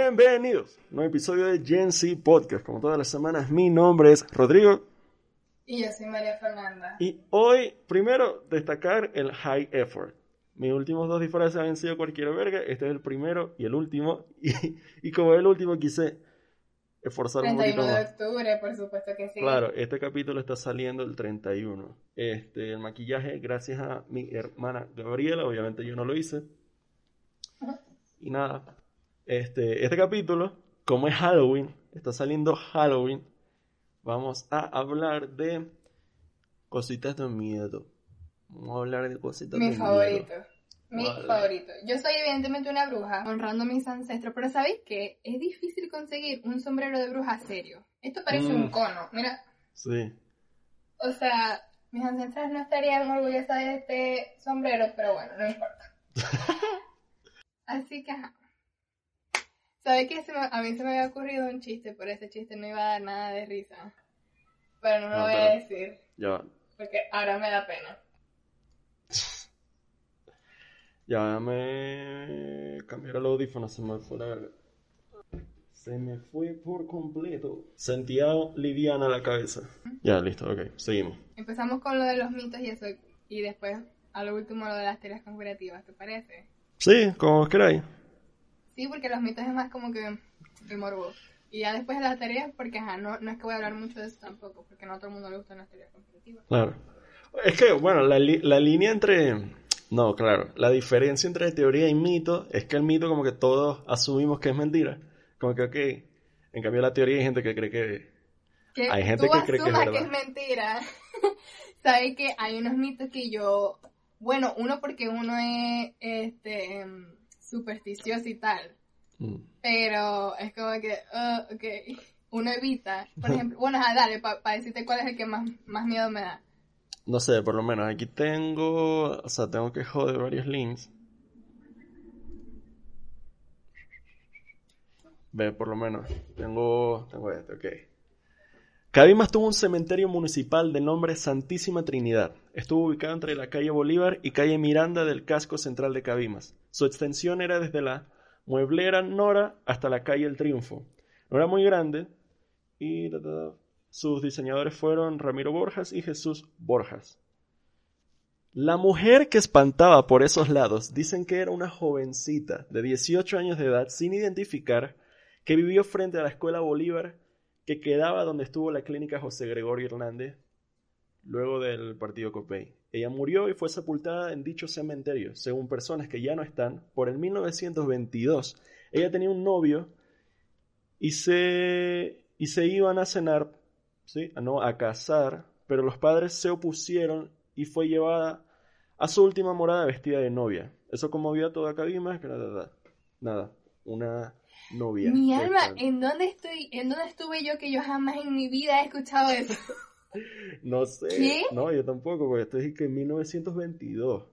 Bienvenidos a un nuevo episodio de Gen Z Podcast. Como todas las semanas, mi nombre es Rodrigo. Y yo soy María Fernanda. Y hoy, primero, destacar el high effort. Mis últimos dos disfraces han sido cualquier verga. Este es el primero y el último. Y, y como el último, quise esforzar un poquito 31 de octubre, por supuesto que sí. Claro, este capítulo está saliendo el 31. Este, el maquillaje, gracias a mi hermana Gabriela, obviamente yo no lo hice. Y nada, este, este capítulo, como es Halloween, está saliendo Halloween, vamos a hablar de cositas de miedo. Vamos a hablar de cositas Mi de favorito. miedo. Mi Vale. favorito. Yo soy evidentemente una bruja, honrando a mis ancestros, pero ¿sabéis qué? Es difícil conseguir un sombrero de bruja serio. Esto parece Mm. un cono. Mira, Sí. o sea, mis ancestras no estarían orgullosas de este sombrero, pero bueno, no importa. Así que, ajá. ¿Sabes qué? Se me- a mí se me había ocurrido un chiste, pero ese chiste no iba a dar nada de risa. Pero no lo No, voy a decir, Ya va. porque ahora me da pena. Ya me cambiar el audífono, se me fue la. Se me fue por completo. Sentía liviana la cabeza. Ya, listo, ok, seguimos. Empezamos con lo de los mitos y eso, y después a lo último lo de las teorías conspirativas, ¿te parece? Sí, como queráis. Sí, porque los mitos es más como que el morbo. Y ya después de las teorías, porque ajá, no, no es que voy a hablar mucho de eso tampoco, porque no a todo el mundo le gustan las teorías conspirativas. Claro. Es que, bueno, la, li- la línea entre... No, claro, la diferencia entre teoría y mito es que el mito como que todos asumimos que es mentira. Como que, ok, en cambio la teoría hay gente que cree que... Que Hay gente tú que cree que es verdad. que es mentira. Sabes que hay unos mitos que yo, bueno, uno porque uno es este em, supersticioso y tal, Mm. pero es como que, ah, ok, uno evita. Por ejemplo, bueno, ajá, dale, para decirte cuál es el que más, más miedo me da. No sé, por lo menos aquí tengo... O sea, tengo que joder varios links. Ve, por lo menos. Tengo, tengo este, ok. Cabimas tuvo un cementerio municipal de nombre Santísima Trinidad. Estuvo ubicado entre la calle Bolívar y calle Miranda del casco central de Cabimas. Su extensión era desde la Mueblera Nora hasta la calle El Triunfo. No era muy grande y sus diseñadores fueron Ramiro Borjas y Jesús Borjas. La mujer que espantaba por esos lados dicen que era una jovencita de 18 años de edad sin identificar que vivió frente a la escuela Bolívar que quedaba donde estuvo la clínica José Gregorio Hernández luego del partido Copey. Ella murió y fue sepultada en dicho cementerio, según personas que ya no están, por el 1922. Ella tenía un novio y se, y se iban a cenar, ¿sí? Ah, no, a casar, pero los padres se opusieron y fue llevada a su última morada vestida de novia. Eso conmovió a toda Cabimas, que nada, nada, una novia. Mi alma, ¿en dónde estoy? ¿En dónde estuve yo que yo jamás en mi vida he escuchado eso? No sé. ¿Qué? No, yo tampoco, porque esto es que en 1922,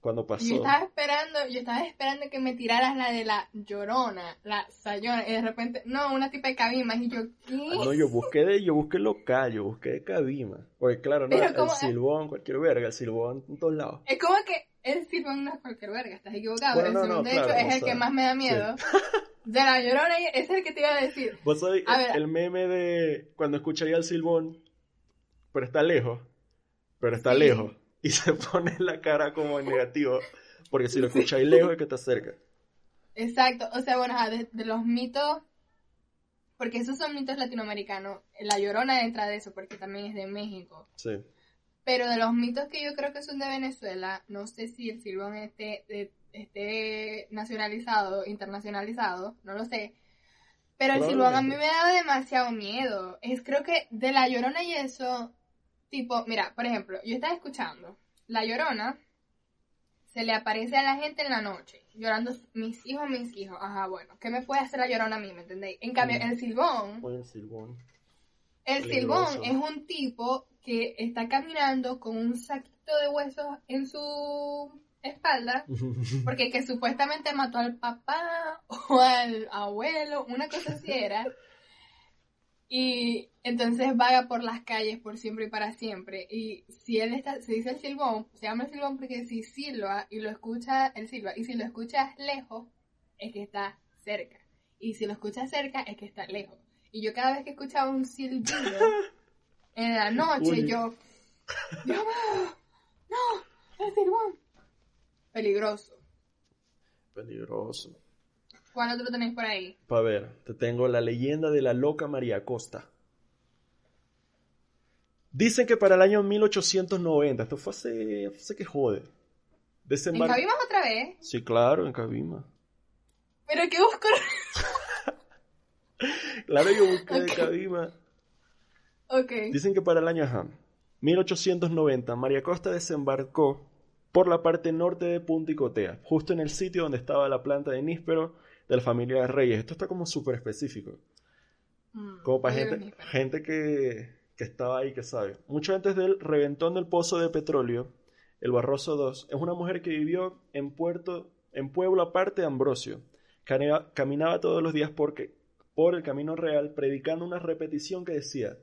cuando pasó. Yo estaba esperando, yo estaba esperando que me tiraras la de la llorona, la sayona, y de repente, no, una tipa de cabimas, y yo, ¿qué? Ah, no, yo busqué de, yo busqué local, yo busqué de Cabima. Porque claro, no, Pero el silbón, cualquier verga, el silbón en todos lados. Es como que el silbón no es cualquier verga, estás equivocado. Bueno, el no, silbón, no, de claro, hecho, es el que más me da miedo. De la llorona, es el que te iba a decir. Vos sabés A el, ver. el meme de cuando escucharía el silbón, pero está lejos, pero está Sí. lejos, y se pone la cara como en negativo, porque si lo escucháis lejos es que está cerca. Exacto, o sea, bueno, de, de los mitos, porque esos son mitos latinoamericanos, la llorona entra de eso, porque también es de México. Sí. Pero de los mitos que yo creo que son de Venezuela, no sé si el silbón esté, de- esté nacionalizado, internacionalizado, no lo sé. Pero el silbón a mí me da demasiado miedo. Es creo que de la llorona y eso, tipo, mira, por ejemplo, yo estaba escuchando, la llorona se le aparece a la gente en la noche, llorando mis hijos, mis hijos. Ajá, bueno, ¿qué me puede hacer la llorona a mí, me entendéis? En cambio, Mm. el silbón el silbón. el silbón es un tipo que está caminando con un saquito de huesos en su espalda, porque que supuestamente mató al papá o al abuelo, una cosa así era. Y entonces vaga por las calles por siempre y para siempre. Y si él está, se dice el silbón, se llama el silbón porque si silba y lo escucha, el silba, y si lo escuchas lejos, es que está cerca. Y si lo escuchas cerca, es que está lejos. Y yo cada vez que escuchaba un silbido en la noche, yo... ¡Dios mío! ¡No! ¡El silbón! Peligroso. Peligroso. ¿Cuál otro tenéis por ahí? Para ver, te tengo la leyenda de la loca María Costa. Dicen que para el año 1890, esto fue hace, hace que jode. ¿En Cabima otra vez? Sí, claro, en Cabima. ¿Pero qué busco? claro, yo busqué en Cabima. Ok. Dicen que para el año 1890, María Costa desembarcó por la parte norte de Punta Icotea, justo en el sitio donde estaba la planta de níspero de la familia de Reyes. Esto está como súper específico. Mm, como para gente, gente que, que estaba ahí que sabe. Mucho antes del reventón del pozo de petróleo, el Barroso II es una mujer que vivió en, puerto, en pueblo aparte de Ambrosio. Caminaba todos los días porque, por el camino real, predicando una repetición que decía: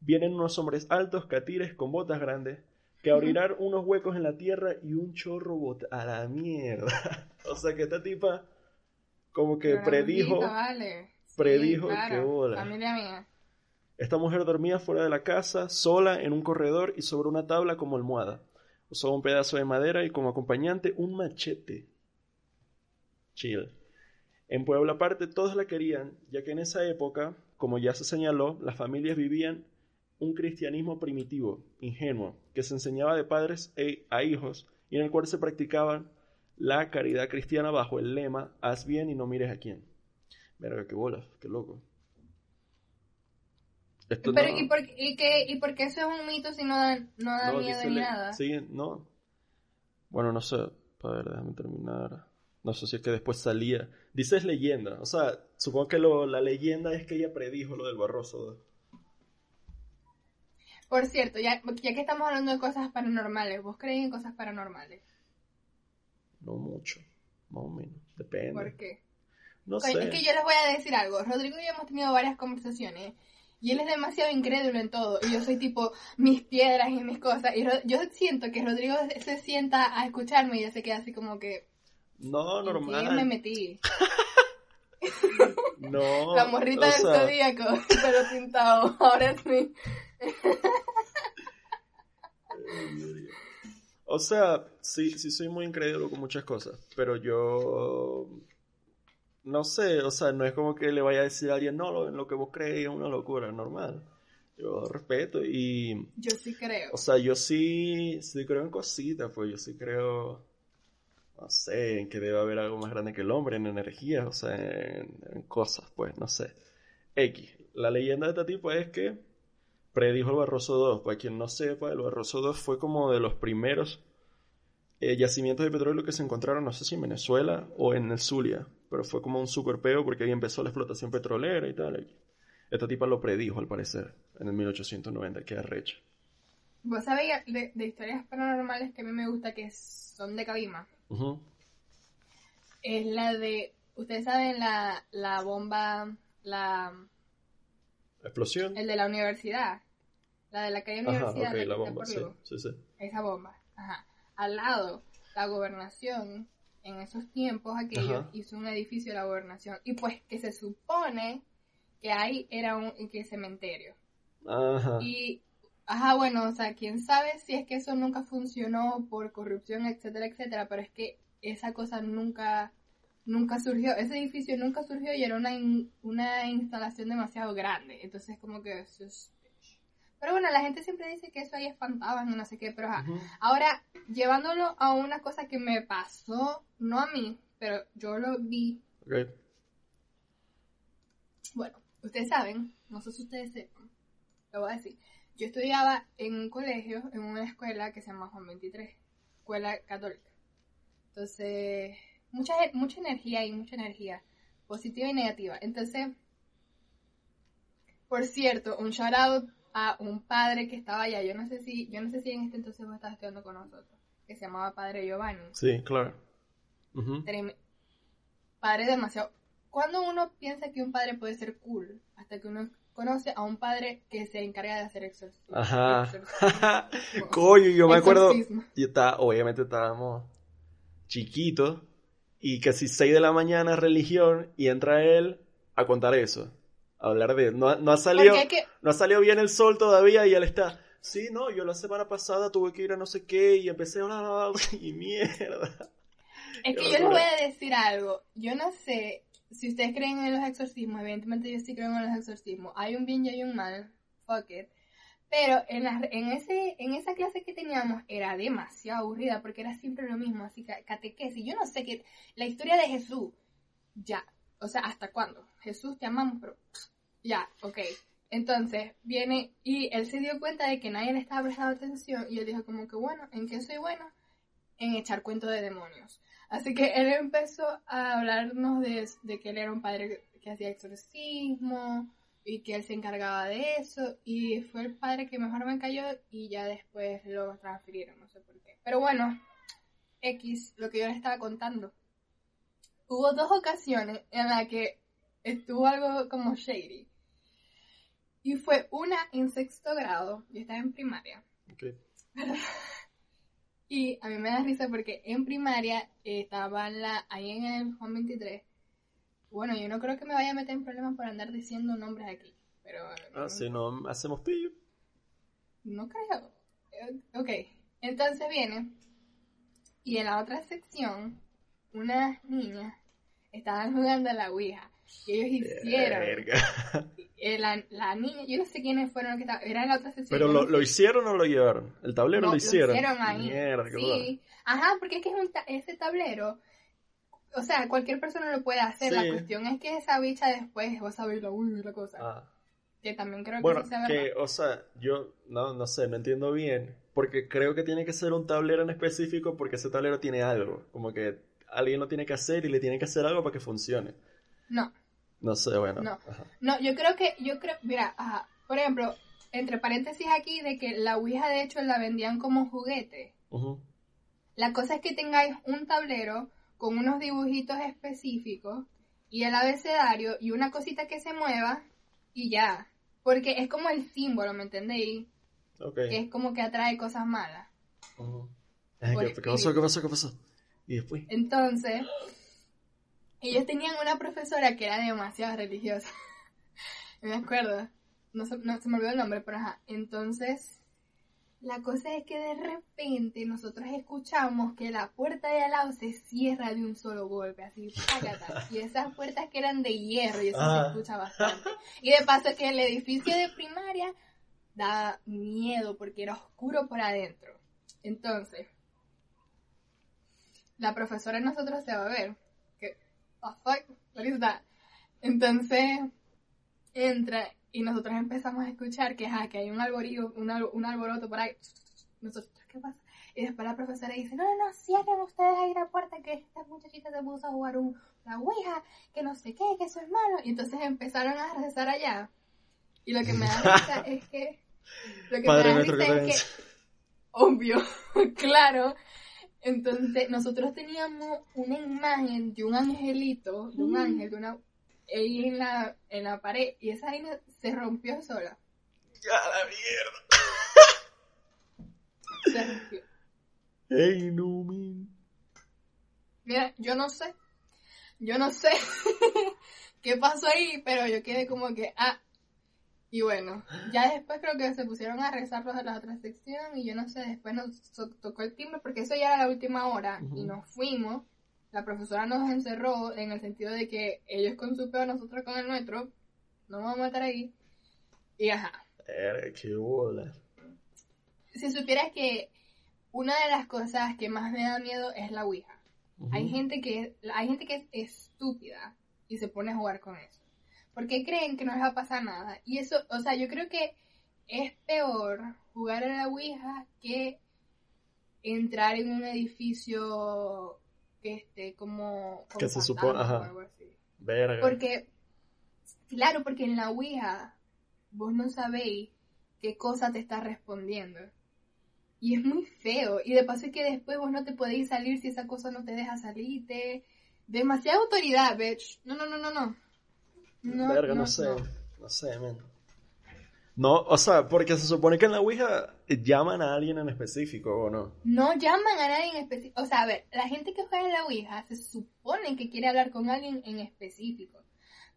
Vienen unos hombres altos, catires, con botas grandes, que abrirán unos huecos en la tierra y un chorro bota a la mierda. o sea que esta tipa, como que predijo. Predijo que bola. Familia mía. Esta mujer dormía fuera de la casa, sola, en un corredor y sobre una tabla como almohada. Usaba un pedazo de madera y como acompañante un machete. Chill. En Puebla aparte todos la querían, ya que en esa época, como ya se señaló, las familias vivían un cristianismo primitivo, ingenuo, que se enseñaba de padres e a hijos y en el cual se practicaba la caridad cristiana bajo el lema haz bien y no mires a quién. Verga, qué bolas, qué loco. Pero, ¿y, por, y, qué, ¿y por qué eso es un mito si no da, no da miedo ni nada? Sí, no. Bueno, no sé. A ver, déjame terminar. No sé si es que después salía. Dices leyenda. O sea, supongo que lo, la leyenda es que ella predijo lo del Barroso. Por cierto, ya, ya que estamos hablando de cosas paranormales, ¿vos creéis en cosas paranormales? No mucho. Más o menos. Depende. ¿Por qué? No sé. Es que yo les voy a decir algo. Rodrigo y yo hemos tenido varias conversaciones y él es demasiado incrédulo en todo. Y yo soy tipo mis piedras y mis cosas. Y yo siento que Rodrigo se sienta a escucharme y ya se queda así como que. No, normal. me metí. no. La morrita del zodíaco, pero pintado. Ahora sí. o sea, sí, sí soy muy incrédulo con muchas cosas. Pero yo no sé, o sea, no es como que le vaya a decir a alguien, no, lo, lo que vos crees es una locura, normal. Yo respeto y... Yo sí creo. O sea, yo sí, sí creo en cositas, pues yo sí creo, no sé, en que debe haber algo más grande que el hombre, en energía, o sea, en, cosas, pues, no sé. X. La leyenda de este tipo es que predijo el Barroso 2. Para quien no sepa, el Barroso 2 fue como de los primeros eh, yacimientos de petróleo que se encontraron, no sé si en Venezuela o en el Zulia, pero fue como un super peo porque ahí empezó la explotación petrolera y tal. Esta tipa lo predijo, al parecer, en el 1890, que arrecha. ¿Vos sabéis de, historias paranormales que a mí me gusta que son de Cabima? Es la de, ustedes saben la, la bomba, la... explosión? El de la universidad. La de la calle Universidad. la bomba, sí, sí, sí. Esa bomba, ajá al lado la gobernación en esos tiempos aquellos hizo un edificio de la gobernación. Y pues que se supone que ahí era un que cementerio. Ajá. y ajá bueno o sea quién sabe si es que eso nunca funcionó por corrupción etcétera etcétera pero es que esa cosa nunca nunca surgió. Ese edificio nunca surgió y era una una instalación demasiado grande. Entonces como que eso es pero bueno, la gente siempre dice que eso ahí espantaban y no sé qué, pero ahora llevándolo a una cosa que me pasó, no a mí, pero yo lo vi. Bueno, ustedes saben, no sé si ustedes sepan, lo voy a decir. Yo estudiaba en un colegio, en una escuela que se llama Juan 23, escuela católica. Entonces, mucha, mucha energía y mucha energía, positiva y negativa. Entonces, por cierto, un shout out a un padre que estaba allá. Yo no sé si, yo no sé si en este entonces vos estabas estudiando con nosotros, que se llamaba Padre Giovanni. Sí, claro. Padre demasiado. Cuando uno piensa que un padre puede ser cool, hasta que uno conoce a un padre que se encarga de hacer exorcismo. Ajá. Coño, yo me acuerdo. Y está, obviamente estábamos chiquitos y casi 6 de la mañana religión y entra él a contar eso. Hablar de... No, no ha salido, no ha salido bien el sol todavía y él está... Sí, no, yo la semana pasada tuve que ir a no sé qué y empecé a hablar y mierda. Es que yo les voy a decir algo. Yo no sé si ustedes creen en los exorcismos. Evidentemente yo sí creo en los exorcismos. Hay un bien y hay un mal. Fuck it. Pero en, la, en, ese, en esa clase que teníamos era demasiado aburrida porque era siempre lo mismo, así que catequesis. Yo no sé qué. La historia de Jesús, ya. O sea, ¿hasta cuándo? Jesús te amamos, pero ya, ok. Entonces viene y él se dio cuenta de que nadie le estaba prestando atención y él dijo como que bueno, ¿en qué soy bueno? En echar cuentos de demonios. Así que él empezó a hablarnos de, de que él era un padre que hacía exorcismo, y que él se encargaba de eso y fue el padre que mejor me cayó y ya después lo transfirieron, no sé por qué. Pero bueno, X, lo que yo les estaba contando. Hubo dos ocasiones en las que estuvo algo como shady. Y fue una en sexto grado, yo estaba en primaria. y a mí me da risa porque en primaria estaba la, ahí en el Juan 23 bueno, yo no creo que me vaya a meter en problemas por andar diciendo nombres aquí. Pero. Ah, si no hacemos pillo. No creo. Ok, entonces viene. Y en la otra sección, unas niñas estaban jugando a la Ouija. Y ellos hicieron. Eh, la, la, niña, yo no sé quiénes fueron los que estaban. Era en la otra sección. ¿Pero lo, lo hicieron o lo llevaron? ¿El tablero lo hicieron? Lo hicieron ahí. Mierda, sí. Ajá, porque es que es un ese tablero o sea, cualquier persona lo puede hacer. La cuestión es que esa bicha después va a saber la, uy, la cosa. Ah. Que también creo que sea que, o sea, yo no, no sé, no entiendo bien. Porque creo que tiene que ser un tablero en específico porque ese tablero tiene algo. Como que alguien lo tiene que hacer y le tiene que hacer algo para que funcione. No. No sé, bueno. No, no yo creo que, yo creo, mira, ajá, por ejemplo, entre paréntesis aquí de que la Ouija de hecho la vendían como juguete. La cosa es que tengáis un tablero con unos dibujitos específicos y el abecedario y una cosita que se mueva y ya. Porque es como el símbolo, ¿me entendéis? Que es como que atrae cosas malas. ¿Qué, pasó? ¿Qué pasó? ¿Qué pasó? Y después. Entonces, ellos tenían una profesora que era demasiado religiosa. me acuerdo. No, no se me olvidó el nombre, pero ajá. Entonces, la cosa es que de repente nosotros escuchamos que la puerta de al lado se cierra de un solo golpe, así, Y esas puertas que eran de hierro, y eso se ah. escucha bastante. Y de paso que el edificio de primaria da miedo porque era oscuro por adentro. Entonces, la profesora de nosotros se va a ver. Que, oh fuck, what is that? Entonces, entra y nosotros empezamos a escuchar que, que hay un, alborío, un, un alboroto por ahí. Nosotros, ¿qué pasa? Y después la profesora dice, no, no, no, cierren ustedes ahí la puerta que esta muchachita se puso a jugar un, la ouija, que no sé qué, que eso es malo. Y entonces empezaron a rezar allá. Y lo que me da risa es que... Lo que me da risa es que... Obvio, claro. Entonces nosotros teníamos una imagen de un angelito, de un ángel, de una ahí en la, en la pared y esa vaina se rompió sola. ¡Ya la mierda! Se rompió. ¡Ey, no, Mira, yo no sé. Yo no sé qué pasó ahí, pero yo quedé como que, ah. Y bueno, ya después creo que se pusieron a rezar los de la otra sección y yo no sé, después nos tocó el timbre porque eso ya era la última hora y nos fuimos la profesora nos encerró en el sentido de que ellos con su peor, nosotros con el nuestro, no vamos a matar ahí. Y ajá. qué bola. Si supieras que una de las cosas que más me da miedo es la Ouija. Hay gente que hay gente que es estúpida y se pone a jugar con eso. Porque creen que no les va a pasar nada. Y eso, o sea, yo creo que es peor jugar a la Ouija que entrar en un edificio que esté como, que se supone ajá. Verga. porque claro porque en la Ouija vos no sabéis qué cosa te está respondiendo. Y es muy feo. Y de paso es que después vos no te podéis salir si esa cosa no te deja salirte. Demasiada autoridad bitch. No no no no no no Verga, no, sé no, sé man. No, o sea, porque se supone que en la Ouija llaman a alguien en específico, ¿o no? No llaman a nadie en específico. O sea, a ver, la gente que juega en la Ouija se supone que quiere hablar con alguien en específico.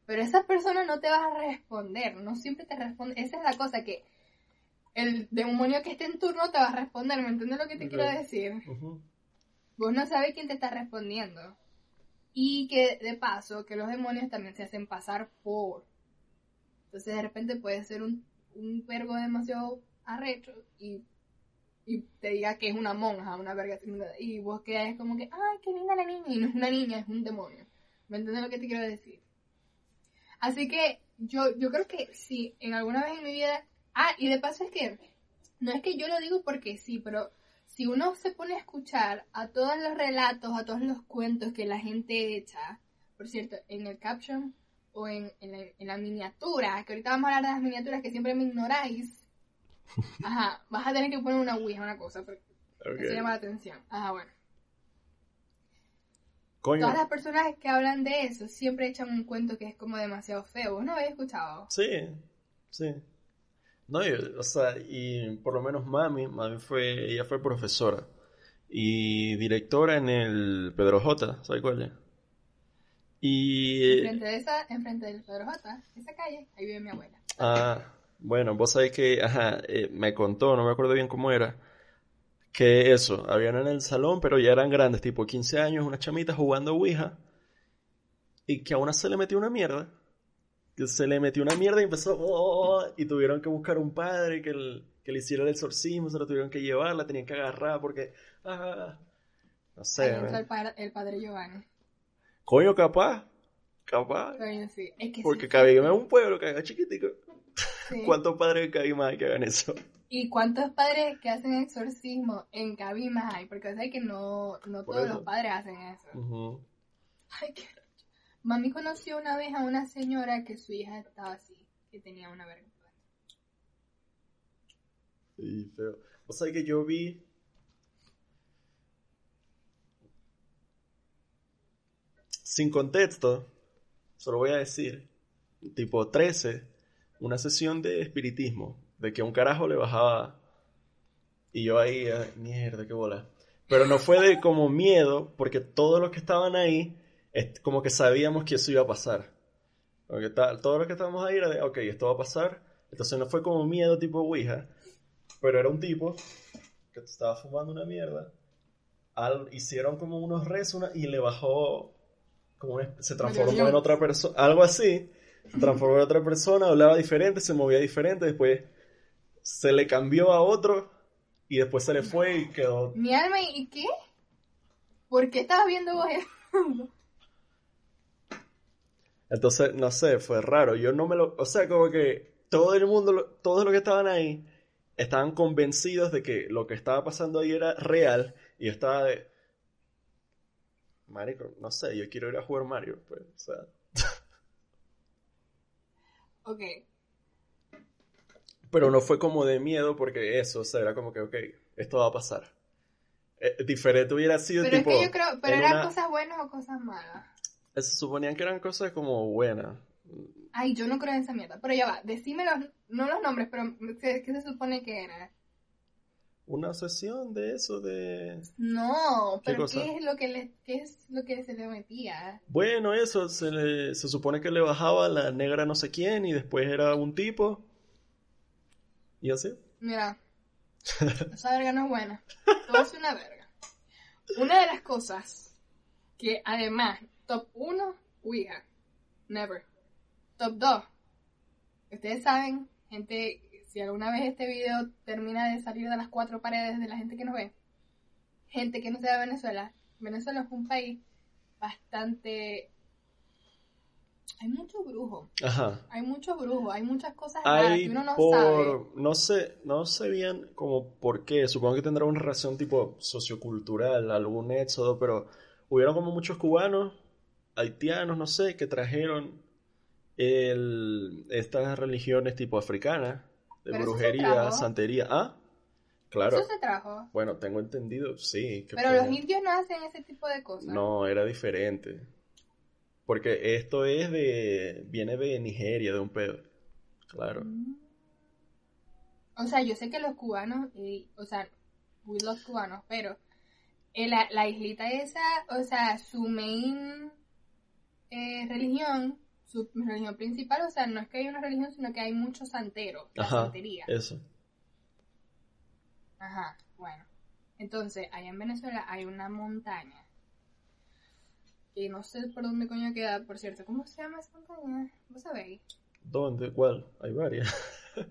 Pero esa persona no te va a responder, no siempre te responde. Esa es la cosa que el demonio que esté en turno te va a responder, ¿me entiendes lo que te quiero decir? Vos no sabes quién te está respondiendo. Y que de paso, que los demonios también se hacen pasar por. Entonces de repente puede ser un, un demasiado arrecho y, y te diga que es una monja, una verga. Y vos quedas como que, ay, qué linda la niña. Y no es una niña, es un demonio. ¿Me entiendes lo que te quiero decir? Así que yo, yo creo que sí, en alguna vez en mi vida... Ah, y de paso es que, no es que yo lo digo porque sí, pero si uno se pone a escuchar a todos los relatos, a todos los cuentos que la gente echa, por cierto, en el caption o en, la, miniatura, que ahorita vamos a hablar de las miniaturas que siempre me ignoráis, ajá, vas a tener que poner una ouija, una cosa, porque eso llama la atención. Ajá, bueno. Todas las personas que hablan de eso siempre echan un cuento que es como demasiado feo. ¿No habéis escuchado? Sí, sí. No, o sea, y por lo menos mami, mami fue, ella fue profesora y directora en el Pedro J, ¿sabes cuál es? Y... Enfrente de esa, enfrente del Pedro J, esa calle, ahí vive mi abuela. Ah, bueno, vos sabés que, ajá, eh, me contó, no me acuerdo bien cómo era, que eso, habían en el salón, pero ya eran grandes, tipo 15 años, unas chamitas jugando Ouija, y que a una se le metió una mierda, que se le metió una mierda y empezó, oh", y tuvieron que buscar un padre que, le hiciera el exorcismo, se lo tuvieron que llevar, la tenían que agarrar porque, ah, no sé. el, padre, Giovanni. Coño, capaz, capaz. Coño, sí. Es que porque sí, es un pueblo que haga chiquitico. ¿Cuántos padres de Cabima hay que hagan eso? ¿Y cuántos padres que hacen exorcismo en Cabima hay? Porque sé que no, no todos los padres hacen eso. Ay, qué... Mami conoció una vez a una señora que su hija estaba así, que tenía una vergüenza. Sí, feo. O sea que yo vi... Sin contexto, solo voy a decir, tipo 13, una sesión de espiritismo, de que un carajo le bajaba y yo ahí, mierda, qué bola. Pero no fue de como miedo, porque todos los que estaban ahí, como que sabíamos que eso iba a pasar. Porque todos los que estábamos ahí era de, ok, esto va a pasar. Entonces no fue como miedo tipo Ouija, pero era un tipo que estaba fumando una mierda. Al, hicieron como unos rezos y le bajó, como se transformó en otra persona, algo así se transformó en otra persona, hablaba diferente, se movía diferente, después se le cambió a otro y después se le fue y quedó. Mi alma, ¿y qué? ¿Por qué estabas viendo vos Entonces, no sé, fue raro. Yo no me lo. O sea, como que todo el mundo, todos los que estaban ahí, estaban convencidos de que lo que estaba pasando ahí era real y yo estaba de. Marico, no sé, yo quiero ir a jugar Mario, pues, o sea. Ok. Pero no fue como de miedo porque eso, o sea, era como que, ok, esto va a pasar. Eh, diferente hubiera sido pero tipo... Es que yo creo, pero eran cosas buenas o cosas malas. Se suponían que eran cosas como buenas. Ay, yo no creo en esa mierda. Pero ya va, decime los, no los nombres, pero ¿qué, se supone que era? Una sesión de eso de... No, pero ¿qué, es lo que le, qué es lo que se le metía? Bueno, eso, se, le, se supone que le bajaba la negra no sé quién y después era un tipo. ¿Y así? Mira, esa verga no es buena. Todo es una verga. Una de las cosas que además, top 1, Ouija. Never. Top 2. Ustedes saben, gente si alguna vez este video termina de salir de las cuatro paredes de la gente que nos ve, gente que no sea de Venezuela, Venezuela es un país bastante hay mucho brujo. Ajá. Hay mucho brujo, hay muchas cosas que uno no sabe. No sé, no sé bien como por qué. Supongo que tendrá una relación tipo sociocultural, algún éxodo, pero hubieron como muchos cubanos, haitianos, no sé, que trajeron el, estas religiones tipo africanas de brujería, santería. Ah, claro. ¿Eso se trajo? Bueno, tengo entendido, sí. Pero los indios no hacen ese tipo de cosas. No, era diferente. Porque esto es de. viene de Nigeria, de un pedo. Claro. Mm. O sea, yo sé que los cubanos, o sea, los cubanos, pero la, la, islita esa, o sea, su main eh, religión su religión principal, o sea, no es que hay una religión, sino que hay muchos santeros, la Ajá, santería. eso. Ajá, bueno. Entonces, allá en Venezuela hay una montaña. Y no sé por dónde coño queda, por cierto. ¿Cómo se llama esa montaña? ¿Vos sabéis? ¿Dónde? ¿Cuál? Hay varias.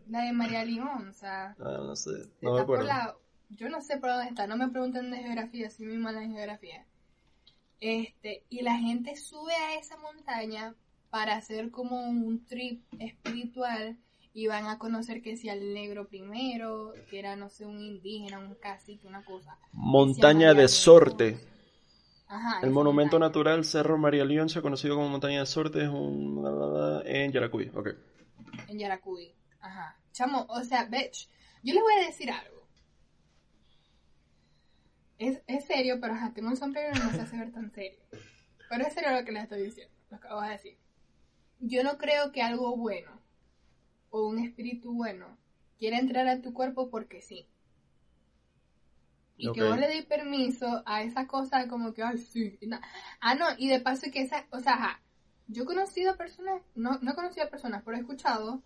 La de María León, o sea, Ah, no sé, no me por acuerdo. la... Yo no sé por dónde está, no me pregunten de geografía, soy muy mala en geografía. Este, y la gente sube a esa montaña para hacer como un trip espiritual y van a conocer que si al negro primero, que era, no sé, un indígena, un cacique, una cosa. Montaña de. Sorte. Ajá. El monumento montaña. natural Cerro María León, se ha conocido como Montaña de Sorte, es un... en Yaracuy. Ok. En Yaracuy. Ajá. Chamo, o sea, bitch, yo les voy a decir algo. Es, es serio, pero ajá, tengo un sombrero y no se hace ver tan serio. Pero es serio lo que les estoy diciendo, lo que voy a decir. Yo no creo que algo bueno o un espíritu bueno quiera entrar a tu cuerpo porque sí. Y que vos le deis permiso a esa cosa como que, ay, sí. na- Ah, no, y de paso que esa, o sea, ajá, yo he conocido personas, no, no he conocido personas, pero he escuchado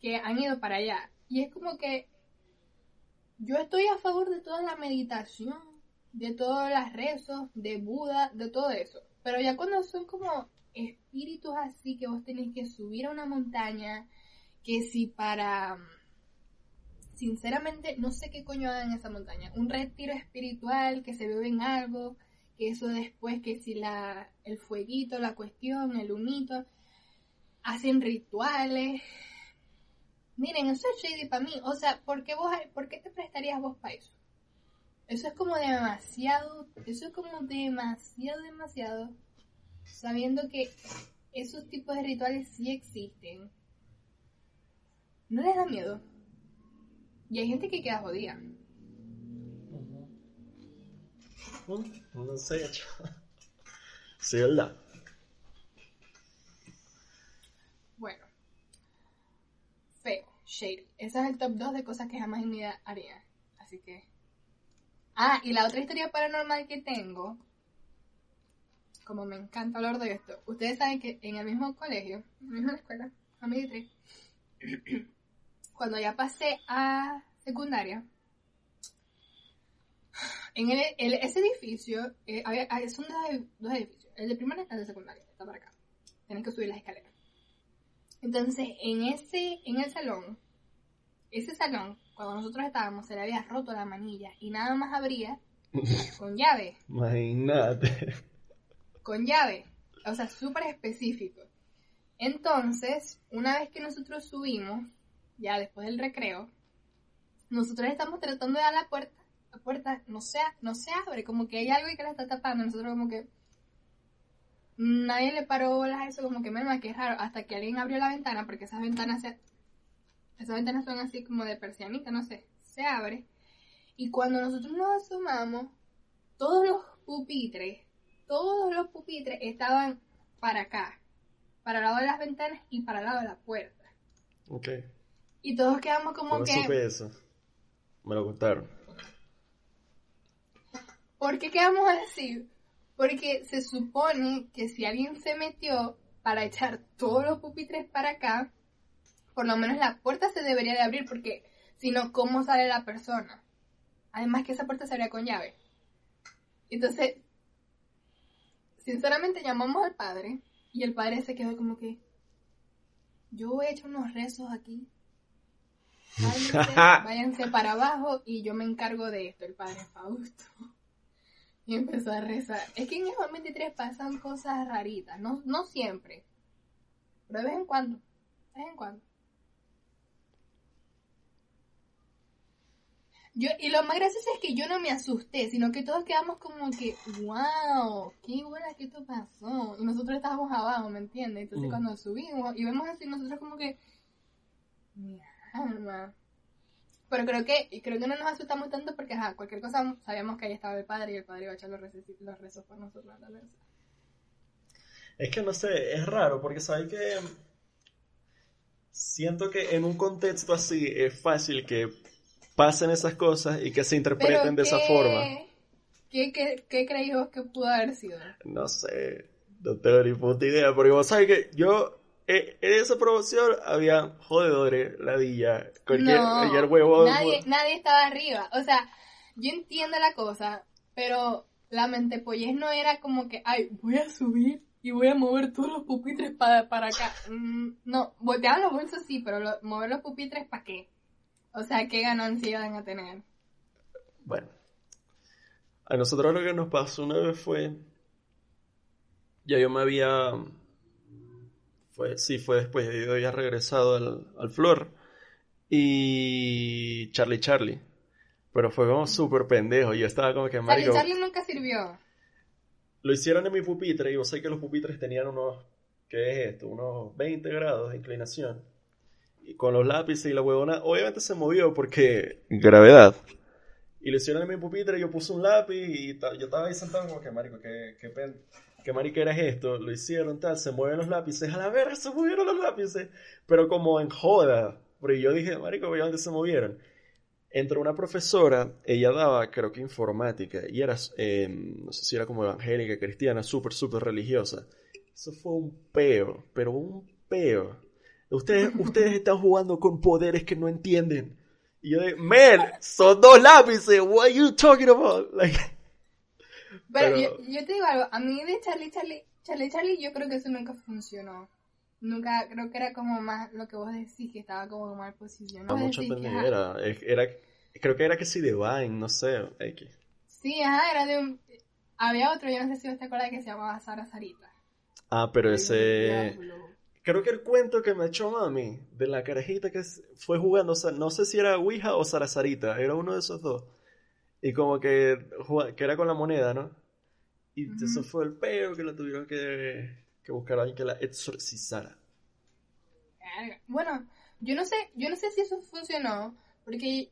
que han ido para allá. Y es como que yo estoy a favor de toda la meditación, de todos los rezos, de Buda, de todo eso. Pero ya cuando son como espíritus así que vos tenés que subir a una montaña, que si para... Sinceramente, no sé qué coño hagan en esa montaña. Un retiro espiritual, que se beben algo, que eso después, que si la, el fueguito, la cuestión, el humito, hacen rituales. Miren, eso es shady para mí. O sea, ¿por qué, vos, ¿por qué te prestarías vos para eso? Eso es como demasiado, eso es como demasiado, demasiado, sabiendo que esos tipos de rituales sí existen. ¿No les da miedo? Y hay gente que queda jodida. No sé, Sí, ¿verdad? Bueno. Feo, shady. Ese es el top 2 de cosas que jamás en mi vida haría. Así que... Ah, y la otra historia paranormal que tengo, como me encanta hablar de esto, ustedes saben que en el mismo colegio, en la misma escuela, a mi 3, cuando ya pasé a secundaria, en el, ese edificio, eh, había- hay- son dos, dos edificios, el de primaria y el de secundaria, está para acá, tienen que subir las escaleras. Entonces, en ese, en el salón, ese salón, cuando nosotros estábamos, se le había roto la manilla y nada más abría con llave, Imagínate. con llave, o sea, súper específico. Entonces, una vez que nosotros subimos, ya después del recreo, nosotros estamos tratando de dar la puerta, la puerta no se, no se abre, como que hay algo que la está tapando, nosotros como que nadie le paró bolas a eso, como que menos que es raro, hasta que alguien abrió la ventana, porque esas ventanas se- esas ventanas son así como de persianita, no sé, se abre, y cuando nosotros nos asomamos, todos los pupitres, todos los pupitres estaban para acá, para el lado de las ventanas y para el lado de la puerta. Ok. Y todos quedamos como ¿Cómo que, supe eso? Me lo contaron. ¿por qué quedamos así? Porque se supone que si alguien se metió para echar todos los pupitres para acá, por lo menos la puerta se debería de abrir porque si no, ¿cómo sale la persona? Además que esa puerta se abría con llave. Entonces, sinceramente llamamos al padre y el padre se quedó como que, yo a echar unos rezos aquí. Váyanse para abajo y yo me encargo de esto, el padre Fausto. Y empezó a rezar. Es que en el 23 pasan cosas raritas, no, no siempre, pero de vez en cuando, de vez en cuando. Yo, y lo más gracioso es que yo no me asusté, sino que todos quedamos como que, wow, qué buena que esto pasó. Y nosotros estábamos abajo, ¿me entiendes? Entonces Mm. cuando subimos y vemos así, nosotros como que, mi alma. Pero creo que, y creo que no nos asustamos tanto porque, ajá, cualquier cosa sabíamos que ahí estaba el padre y el padre iba a echar los rezos, los rezos por nosotros a la vez. Es que no sé, es raro porque sabes que siento que en un contexto así es fácil que pasen esas cosas y que se interpreten de esa ¿qué- forma. ¿Qué, qué, qué creéis vos que pudo haber sido? No sé, no tengo ni puta idea, porque vos sabes que yo eh, en esa promoción había jodedores, ladilla, cualquier, cualquier huevo. Nadie, nadie estaba arriba. O sea, yo entiendo la cosa, pero la mente pollez no era como que, ay, voy a subir y voy a mover todos los pupitres para, para acá. Mm, no, volteaban los bolsos sí, pero mover los pupitres para qué. O sea, ¿qué ganancia iban a tener? Bueno, a nosotros lo que nos pasó una vez fue, ya yo me había, fue, sí, fue después, yo había regresado al, al Flor y Charlie Charlie. Pero fue como súper pendejo. Yo estaba como que, marico... Charlie Charlie nunca sirvió. Lo hicieron en mi pupitre y yo sé que los pupitres tenían unos... ¿Qué es esto? Unos 20 grados de inclinación. Con los lápices y la huevona... Obviamente se movió porque... Gravedad. Y lo hicieron en mi pupitre yo puse un lápiz y yo estaba ahí sentado como que, marico, qué, qué pen... ¿Qué marica era esto? Lo hicieron, tal, se mueven los lápices, a la verga se movieron los lápices, pero como en joda, porque yo dije, marico, ¿dónde se movieron? entró una profesora, ella daba, creo que informática, y era, em, no sé si era como evangélica, cristiana, súper, súper religiosa. Eso fue un peo, pero un peo. Ustedes, ustedes están jugando con poderes que no entienden. Y yo de, man, son dos lápices, what are you talking about? pero, yo, yo, te digo algo, a mí de Charlie, Charlie, Charlie, Charlie, yo creo que eso nunca funcionó. Nunca, creo que era como más lo que vos decís, que estaba como mal posicionado. mucho era, era, creo que era que sí de Vine, no sé, X. Sí, ajá, era de un... Había otro, yo no sé si vos te acuerdas, que se llamaba Sara Sarita. Ah, pero ese... Creo que el cuento que me echó mami, de la carajita que fue jugando, o sea, no sé si era Ouija o Sara Sarita, era uno de esos dos. Y como que, que era con la moneda, ¿no? Y eso fue el peo que la tuvieron que que buscar a alguien que la exorcizara. Bueno, yo no sé, yo no sé si eso funcionó, porque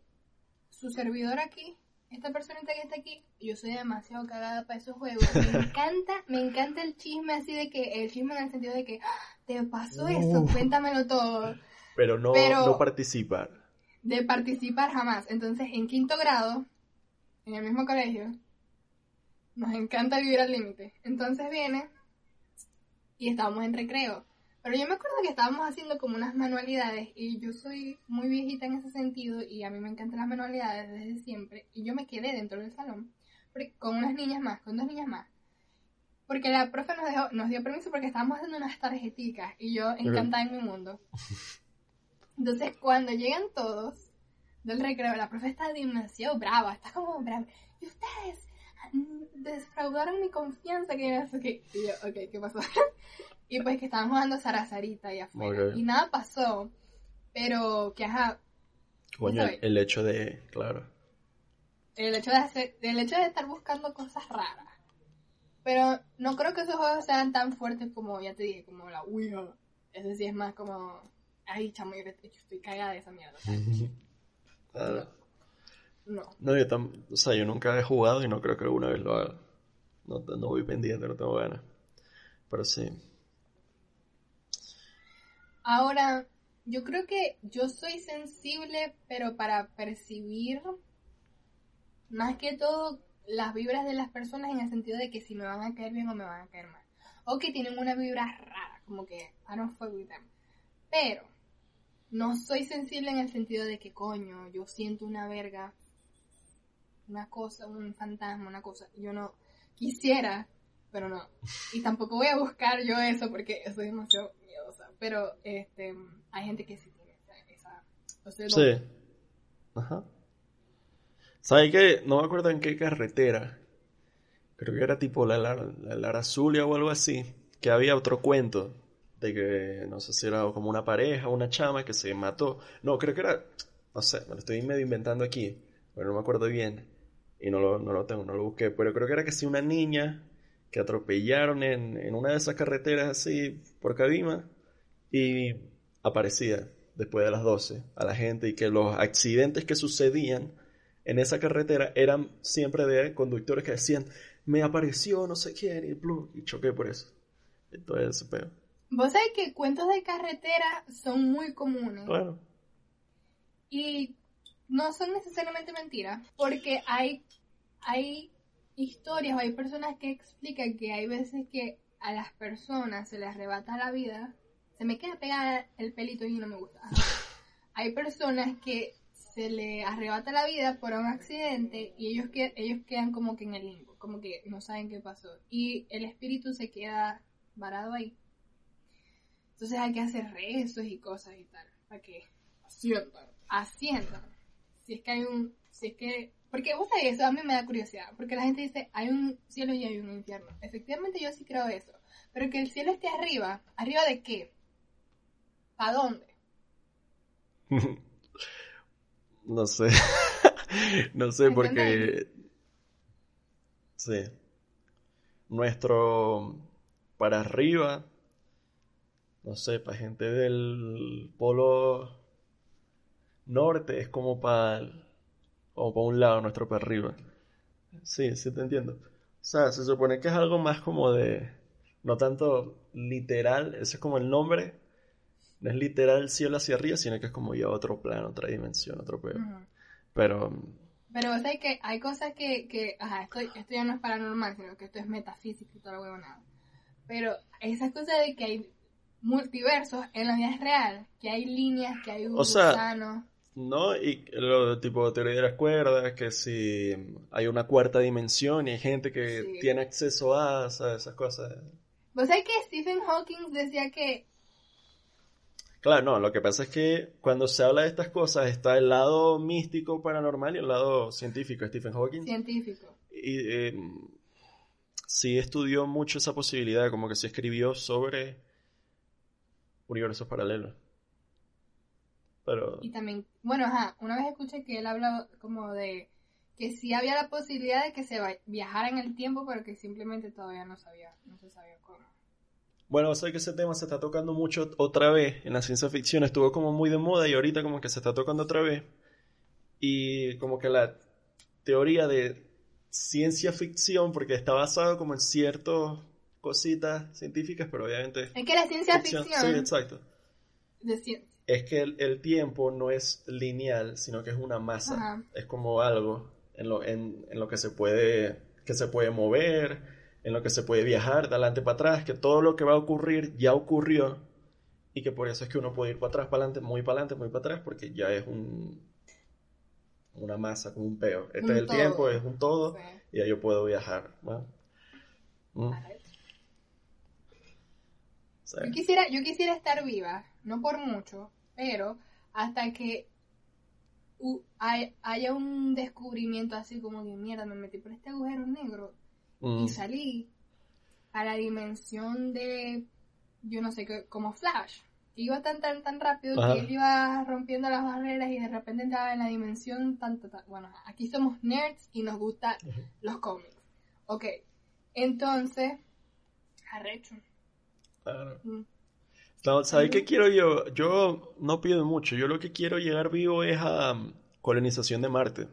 su servidor aquí, esta personita que está aquí, yo soy demasiado cagada para esos juegos. Me encanta, me encanta el chisme así de que, el chisme en el sentido de que, ¡Ah! Te pasó eso, cuéntamelo todo. Pero no, no participar. De participar jamás. Entonces, en quinto grado, en el mismo colegio, nos encanta vivir al límite. Entonces viene y estábamos en recreo. Pero yo me acuerdo que estábamos haciendo como unas manualidades y yo soy muy viejita en ese sentido y a mí me encantan las manualidades desde siempre y yo me quedé dentro del salón con unas niñas más, con dos niñas más. Porque la profe nos, dejó, nos dio permiso porque estábamos haciendo unas tarjeticas y yo encantada en mi mundo. Entonces cuando llegan todos del recreo, la profe está demasiado brava, está como brava. Y ustedes, defraudaron mi confianza, que yo, okay. y yo, ok, ¿qué pasó? y pues que estaban jugando Sarasarita allá afuera. Y nada pasó, pero que ajá. Coño, el hecho de, claro. El hecho de hacer, el hecho de estar buscando cosas raras. Pero no creo que esos juegos sean tan fuertes como, ya te dije, como la Ouija. Ese sí es más como, ay, chamo, yo, estoy cagada de esa mierda. claro. No. No, yo, o sea, yo nunca he jugado y no creo que alguna vez lo haga. No, no voy pendiente, no tengo ganas. Pero sí. Ahora, yo creo que yo soy sensible, pero para percibir más que todo las vibras de las personas en el sentido de que si me van a caer bien o me van a caer mal. O que tienen una vibra rara, como que I don't fuck with them. Pero no soy sensible en el sentido de que coño, yo siento una verga una cosa, un fantasma, una cosa. Yo no quisiera, pero no. Y tampoco voy a buscar yo eso porque soy demasiado miedosa. Pero este, hay gente que sí tiene esa... sí. Ajá. ¿Sabes qué? No me acuerdo en qué carretera. Creo que era tipo la, la, Lara Zulia o algo así. Que había otro cuento. De que no sé si era como una pareja, una chama que se mató. No, creo que era. No sé, me lo estoy medio inventando aquí. Pero no me acuerdo bien y no lo, no lo tengo, no lo busqué, pero creo que era que sí una niña que atropellaron en, en una de esas carreteras así por Cabima y aparecía después de las 12 a la gente y que los accidentes que sucedían en esa carretera eran siempre de conductores que decían me apareció no sé quién y, y choqué por eso. Entonces, pero... Vos sabés que cuentos de carretera son muy comunes. Claro. Y no son necesariamente mentiras, porque hay, hay historias o hay personas que explican que hay veces que a las personas se les arrebata la vida se me queda pegada el pelito y no me gusta. Hay personas que se le arrebata la vida por un accidente y ellos, que, ellos quedan como que en el limbo, como que no saben qué pasó. Y el espíritu se queda varado ahí. Entonces hay que hacer rezos y cosas y tal, para que asientan, asientan. Si es que hay un, si es que, porque vos sabés, eso a mí me da curiosidad, porque la gente dice, hay un cielo y hay un infierno. Efectivamente yo sí creo eso, pero que el cielo esté arriba, ¿arriba de qué? ¿Para dónde? No sé. no sé porque... Sí. Nuestro... Para arriba. No sé, para gente del polo norte es como para... Como para un lado, nuestro para arriba. Sí, sí te entiendo. O sea, se supone que es algo más como de... No tanto literal, ese es como el nombre, no es literal cielo hacia arriba, sino que es como ya otro plano, otra dimensión, otro pedo. Pero... Pero o sea, que hay cosas que, que ajá, esto, esto, ya no es paranormal, sino que esto es metafísico y todo lo nada. Pero esas cosas de que hay multiversos en la vida real, que hay líneas, que hay un o sea, No, y lo tipo teoría de las cuerdas, que si hay una cuarta dimensión y hay gente que tiene acceso a, esas cosas. Vos sabés que Stephen Hawking decía que Claro, no, lo que pasa es que cuando se habla de estas cosas está el lado místico paranormal y el lado científico, Stephen Hawking. Científico. Y em, sí estudió mucho esa posibilidad, como que se escribió sobre universos paralelos. Pero... Y también, bueno, ajá, una vez escuché que él hablaba como de que sí había la posibilidad de que se viajara en el tiempo, pero que simplemente todavía no sabía, no se sabía cómo. Bueno, sé que ese tema se está tocando mucho otra vez en la ciencia ficción, estuvo como muy de moda y ahorita como que se está tocando otra vez. Y como que la teoría de ciencia ficción, porque está basado como en ciertas cositas científicas, pero obviamente... Es que la ciencia ficción... sí, exacto. Es que el, tiempo no es lineal, sino que es una masa. Es como algo en lo, en, en lo que se puede que se puede mover, en lo que se puede viajar de adelante para atrás, que todo lo que va a ocurrir ya ocurrió y que por eso es que uno puede ir para atrás, para adelante, muy para adelante, muy para atrás, porque ya es un una masa, como un peo. Este es el tiempo, es un todo y ya yo puedo viajar. Mm. Yo, quisiera, yo quisiera estar viva, no por mucho, pero hasta que haya un descubrimiento así como de mierda, me metí por este agujero negro y mm. salí a la dimensión de, yo no sé, qué, como Flash. Iba tan, tan, tan rápido que él iba rompiendo las barreras y de repente entraba en la dimensión tan, Bueno, aquí somos nerds y nos gustan los cómics. Ok, entonces, arrecho. Claro. Mm. ¿Sabes qué quiero yo? Yo no pido mucho. Yo lo que quiero llegar vivo es a um, colonización de Marte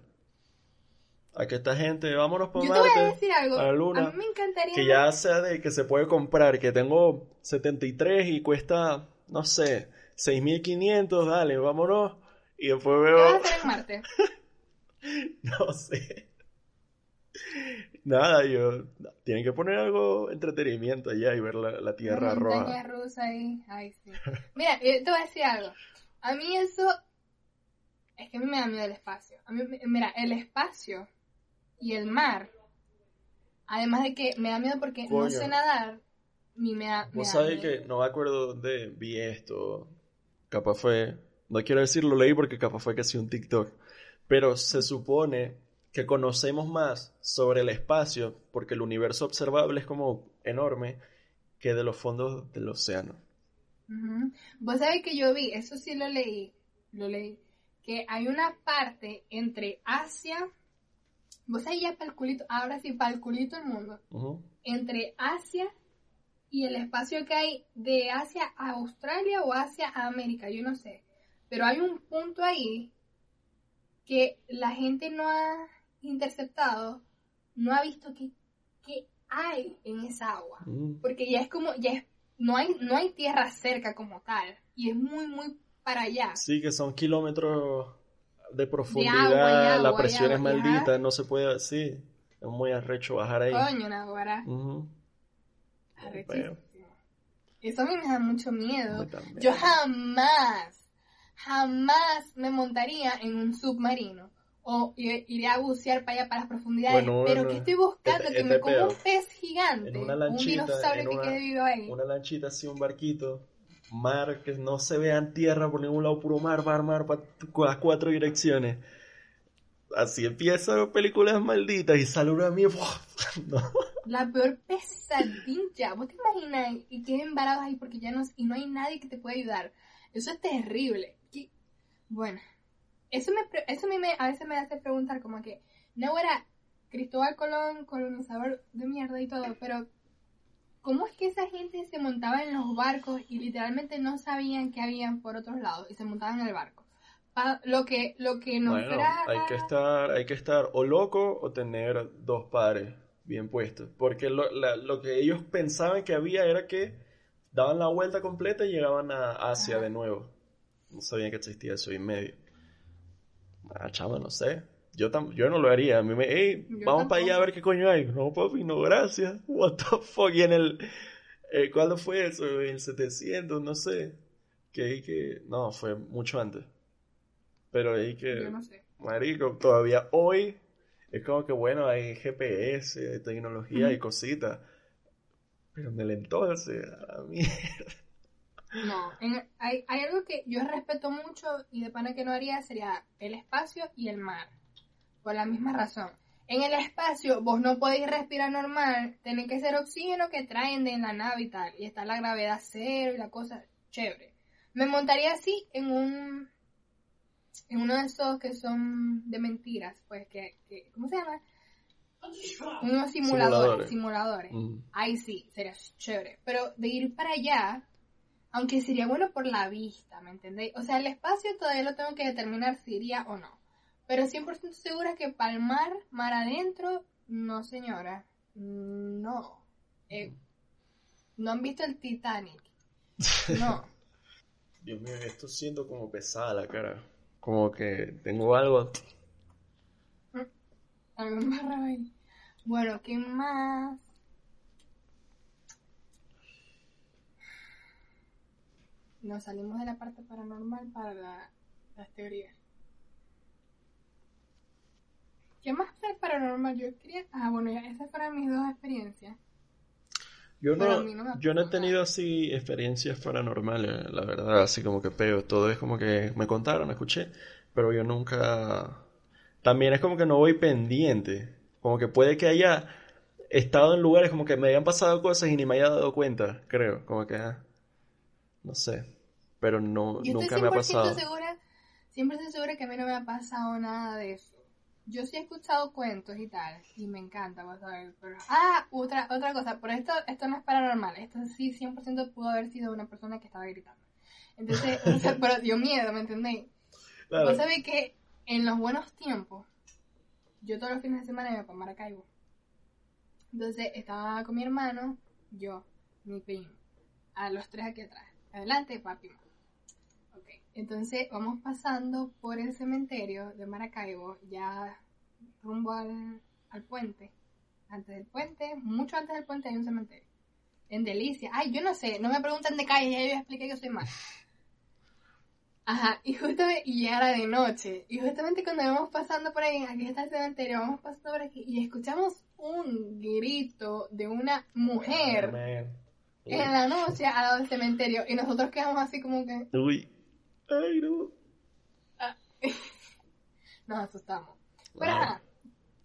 a que esta gente, vámonos por Marte, te voy a decir algo. a la Luna, a mí me encantaría que ya sea de que se puede comprar, que tengo 73 y cuesta, no sé, 6500, dale, vámonos. Y después veo... ¿Qué vas a hacer en Marte? no sé. Nada, yo... Tienen que poner algo entretenimiento allá y ver la, Tierra roja. La rusa ahí, ay sí. Mira, te voy a decir algo. A mí eso... Es que a mí me da miedo el espacio. A mí, mira, el espacio y el mar. Además de que me da miedo porque no sé nadar, ni me da, Vos sabés que no me acuerdo dónde vi esto. Capaz fue, no quiero decir lo leí porque capaz fue casi un TikTok. Pero se supone que conocemos más sobre el espacio porque el universo observable es como enorme que de los fondos del océano. Vos sabés que yo vi, eso sí lo leí, lo leí, que hay una parte entre Asia Vos ahí ya para ahora sí, para el culito el mundo. Entre Asia y el espacio que hay de Asia a Australia o Asia a América, yo no sé. Pero hay un punto ahí que la gente no ha interceptado, no ha visto qué, hay en esa agua. Porque ya es como, ya es, no hay, no hay tierra cerca como tal. Y es muy, muy para allá. Sí, que son kilómetros de profundidad, la presión es maldita, no se puede así. Es muy arrecho bajar ahí. Coño, una Eso a mí me da mucho miedo. Yo jamás, jamás me montaría en un submarino o iré a bucear para allá para las profundidades. pero que estoy buscando que me coma un pez gigante, una lanchita, un dinosaurio que quede vivo ahí. Una lanchita así, un barquito, mar que no se vean tierra por ningún lado, puro mar, mar, mar, para las cuatro direcciones. Así empiezan películas malditas y sale una mía. La peor pesadilla. ¿Vos te imaginas? Y queden varados ahí porque ya no, y no hay nadie que te pueda ayudar. Eso es terrible. Bueno, eso, me, eso me, a veces me hace preguntar como que, no era Cristóbal Colón, colonizador de mierda y todo, pero ¿cómo es que esa gente se montaba en los barcos y literalmente no sabían que habían por otros lados y se montaban en el barco? lo que lo que nos bueno, hay que estar hay que estar o loco o tener dos pares bien puestos porque lo, lo que ellos pensaban que había era que daban la vuelta completa y llegaban a Asia de nuevo no sabían que existía eso en medio Ah, chama, no sé. Yo, yo no lo haría. A mí me, hey, vamos para allá a ver qué coño hay. No, papi, no, gracias. What the fuck. Y en el, eh, ¿cuándo fue eso? En el 700, no sé. Que ahí que, no, fue mucho antes. Pero ahí que, yo no sé. marico, todavía hoy es como que, bueno, hay GPS, tecnología y cositas. Pero en el entonces, a la mierda. No, hay, hay algo que yo respeto mucho y de pana que no haría sería el espacio y el mar. Por la misma razón. En el espacio vos no podéis respirar normal, tiene que ser oxígeno que traen de la nave y tal. Y está la gravedad cero y la cosa chévere. Me montaría así en un en uno de esos que son de mentiras, pues que, ¿cómo se llama? Unos simuladores, simuladores. Ahí sí, sería chévere. Pero de ir para allá, aunque sería bueno por la vista, ¿me entendéis? O sea, el espacio todavía lo tengo que determinar si iría o no. Pero 100% segura que palmar, mar adentro, no señora. No. Eh, no han visto el Titanic. No. Dios mío, esto siento como pesada la cara. Como que tengo algo. Algo más raro ahí. Bueno, ¿qué más? nos salimos de la parte paranormal para la, las teorías. ¿Qué más es paranormal? Yo quería... Ah, bueno, ya esas fueron mis dos experiencias. Yo no, yo no he tenido así experiencias paranormales, la verdad, así como que peo. Todo es como que me contaron, escuché, pero yo nunca... También es como que no voy pendiente. Como que puede que haya estado en lugares como que me hayan pasado cosas y ni me haya dado cuenta, creo. Como que... Ah, no sé, pero no, nunca me ha pasado. Segura, siempre estoy segura que a mí no me ha pasado nada de eso. Yo sí he escuchado cuentos y tal, y me encanta, vas a ver, pero... Ah, otra, otra cosa, pero esto, esto no es paranormal, esto sí 100% pudo haber sido una persona que estaba gritando. Entonces, pero dio miedo, ¿me entendéis? Claro. Vos sabés que en los buenos tiempos, yo todos los fines de semana iba para Maracaibo. Entonces, estaba con mi hermano, yo, mi primo, a los tres aquí atrás. Adelante, papi. Entonces vamos pasando por el cementerio de Maracaibo, ya rumbo al, puente. Antes del puente, mucho antes del puente hay un cementerio. En Delicia. Ay, yo no sé, no me preguntan de calle, ya yo expliqué que soy mal. Ajá, y justamente, y ya era de noche. Y justamente cuando íbamos pasando por ahí, aquí está el cementerio, vamos pasando por aquí y escuchamos un grito de una mujer en la noche al lado del cementerio y nosotros quedamos así como que... Uy, ay no. Ah. Nos asustamos. Pero ajá,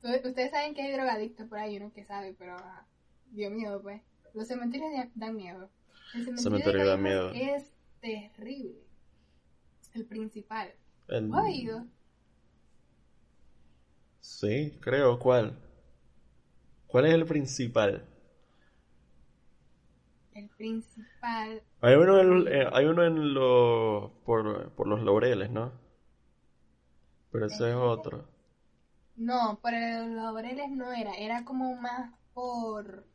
ustedes saben que hay drogadictos por ahí, uno que sabe, pero dio miedo pues. Los cementerios dan miedo. El cementerio, da miedo. Es terrible. El principal. El... ¿Has oído? Sí, creo. ¿Cuál? ¿Cuál es el principal? el principal. Hay uno en, eh, hay uno en los por, por, los laureles, ¿no? Pero ese es otro. No, por los laureles no era, era como más por...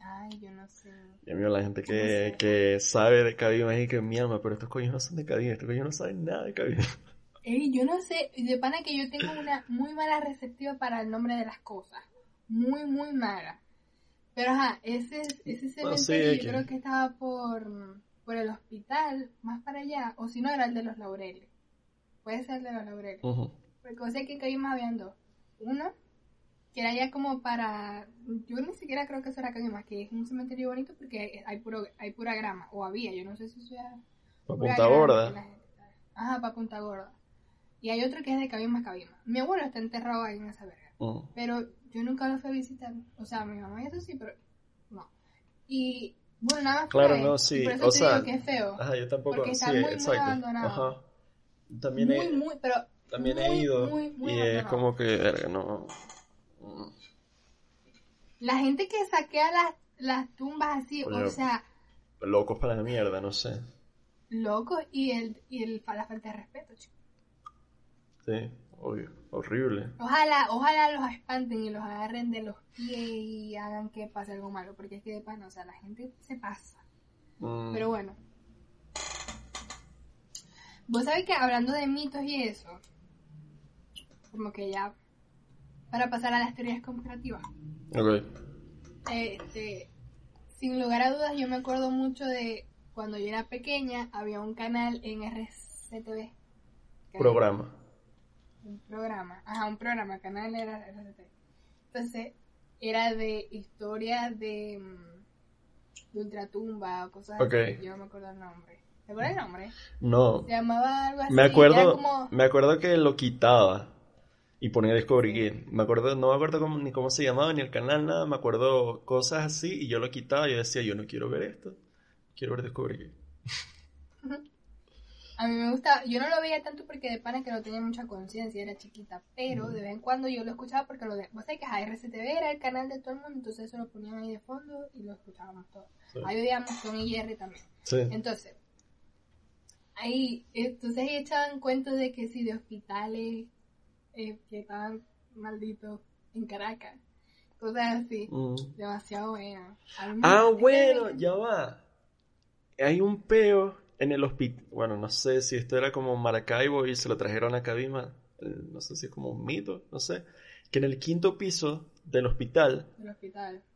Ay, yo no sé. Y a la gente que, que sabe de Cabima y que mi alma, pero estos coños no son de Cabima, estos coños no saben nada de Cabima. Ey, yo no sé, de pana que yo tengo una muy mala receptiva para el nombre de las cosas. Muy, muy mala. Pero ajá, ese, ese sí, cementerio X. yo creo que estaba por, por el hospital, más para allá, o si no era el de los laureles. Puede ser el de los laureles. Porque o sea que en Cabimas habían dos. Uno, que era ya como para. Yo ni siquiera creo que eso era que es un cementerio bonito porque hay puro hay pura grama. O había, yo no sé si eso ya. Pa' pura Punta Gorda. Ajá, para Punta Gorda. Y hay otro que es de Cabimas, Cabimas. Mi abuelo está enterrado ahí en esa verga. Ujú. Pero yo nunca lo fui a visitar. O sea, mi mamá y eso sí, pero no. Y bueno, nada más Claro, no, sí, Por eso o te sea, digo que es feo. Ajá, yo tampoco. Porque está sí, muy, muy exacto. abandonado. Ajá. También muy, he, muy, pero. también muy, he ido muy, muy y es como que, verga, no. La gente que saquea las, las tumbas así, Oye. o sea, Locos para la mierda, no sé. locos y el, y el la falta de respeto, chico. Sí, obvio. Horrible. Ojalá, ojalá los espanten y los agarren de los pies y hagan que pase algo malo, porque es que de pana, o sea, la gente se pasa. Mm, Pero bueno. Vos sabés que hablando de mitos y eso, como que ya, para pasar a las teorías conspirativas, Ok. este, sin lugar a dudas, yo me acuerdo mucho de cuando yo era pequeña, había un canal en RCTV. Programa. Un programa, ajá, un programa, canal era RCTV. Entonces, era de historias de, mm, de ultratumba o cosas Ok. así. Yo no me acuerdo el nombre. ¿Te acuerdas el nombre? No. Se llamaba algo así. Me acuerdo, como- me acuerdo que lo quitaba y ponía Discovery Kid. Me acuerdo, no me acuerdo cómo- ni cómo se llamaba ni el canal, nada. Me acuerdo cosas así y yo lo quitaba y yo decía, yo no quiero ver esto. Quiero ver Discovery. A mí me gusta, yo no lo veía tanto porque de pana que no tenía mucha conciencia, era chiquita, pero de vez en cuando yo lo escuchaba porque lo de, vos sabés que RCTV era el canal de todo el mundo, entonces eso lo ponían ahí de fondo y lo escuchábamos todos. Sí. Ahí veíamos y Jerry también. Sí. Entonces, ahí, entonces ahí echaban cuentos de que sí, de hospitales eh, que estaban malditos en Caracas, cosas así, Mm. demasiado buenas. Ah, bueno, ya va. Hay un peo en el hospital. Bueno, no sé si esto era como Maracaibo y se lo trajeron a Cabima. Eh, No sé si es como un mito, no sé. Que en el quinto piso del hospital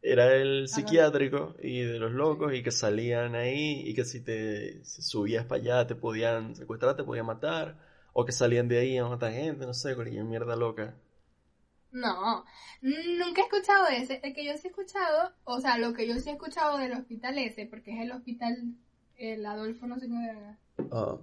era el Ah, psiquiátrico y de los locos y que salían ahí y que si te si subías para allá te podían secuestrar, te podían matar. O que salían de ahí a matar gente, no sé, cualquier mierda loca. No, nunca he escuchado ese. El que yo sí he escuchado, o sea, lo que yo sí he escuchado del hospital ese, porque es el hospital, el Adolfo no sé verga, Ah,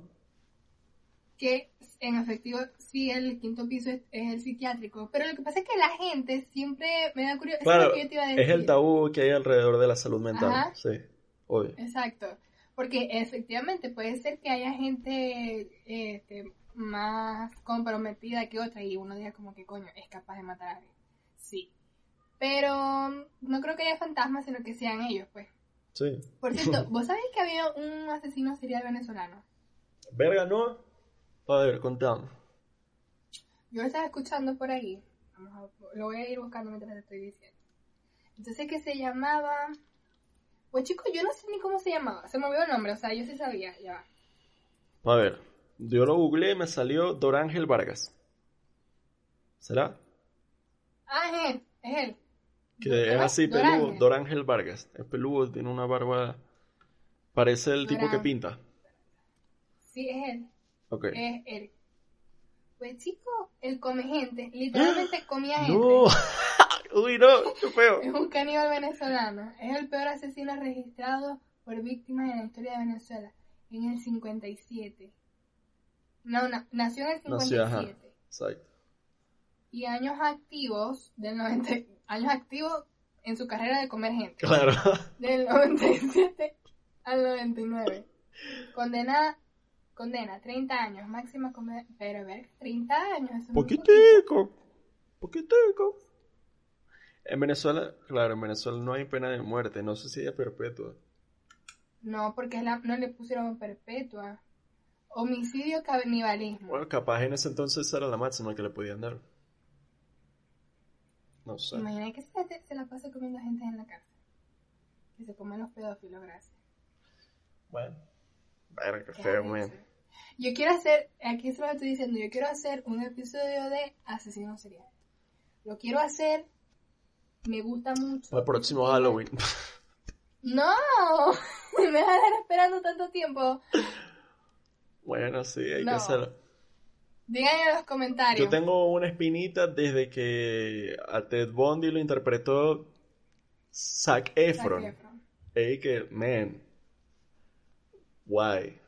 que en efectivo sí el quinto piso es, es el psiquiátrico. Pero lo que pasa es que la gente siempre me da curiosidad. Es Claro, lo que yo te iba a decir. es el tabú que hay alrededor de la salud mental. Ajá. Sí, obvio. Exacto. Porque efectivamente puede ser que haya gente este, más comprometida que otra y uno diga como que coño, es capaz de matar a alguien. Sí. Pero no creo que haya fantasmas, sino que sean ellos, pues. Sí. Por cierto, ¿vos sabés que había un asesino serial venezolano? Verga, ¿no? A ver, contame. Yo lo estaba escuchando por ahí. Vamos a- lo voy a ir buscando mientras te estoy diciendo. Entonces que se llamaba... Pues chicos, yo no sé ni cómo se llamaba. Se me olvidó el nombre, o sea, yo sí sabía, ya va. A ver, yo lo googleé y me salió Dorángel Vargas. ¿Será? Ah, es él, es él. Que ¿Cómo es así peludo. Dorángel. Vargas. Es peludo, tiene una barba. Parece el tipo que pinta. Sí, es él. Ok. Es él. Pues chico, él come gente. Literalmente comía gente. No. Uy, no, qué feo. Es un caníbal venezolano. Es el peor asesino registrado por víctimas en la historia de Venezuela. En el 57. No, no nació en el 57. Nació, ajá. Exacto. Y años activos del 90. Años activos en su carrera de comer gente. Claro. Del 97 al 99. Condena, condena 30 años, máxima condena. Pero ver, 30 años. eso. Poquitico. Poquitico. En Venezuela, claro, en Venezuela no hay pena de muerte. No sé si perpetua. No, porque la, no le pusieron perpetua. Homicidio, canibalismo. Bueno, capaz en ese entonces era la máxima que le podían dar. No sé. Imagina que se, se la pasa comiendo gente en la cárcel. Que se comen los pedófilos, gracias. Bueno. Qué Qué feo, man. Yo quiero hacer, aquí se lo estoy diciendo, yo quiero hacer un episodio de asesinos seriales. Lo quiero hacer me gusta mucho. El próximo Halloween. No, me vas a dejar esperando tanto tiempo. Bueno, sí, hay que hacerlo. Díganme en los comentarios. Yo tengo una espinita desde que a Ted Bundy lo interpretó Zac Efron. Zac Efron. Ey, que, man, why?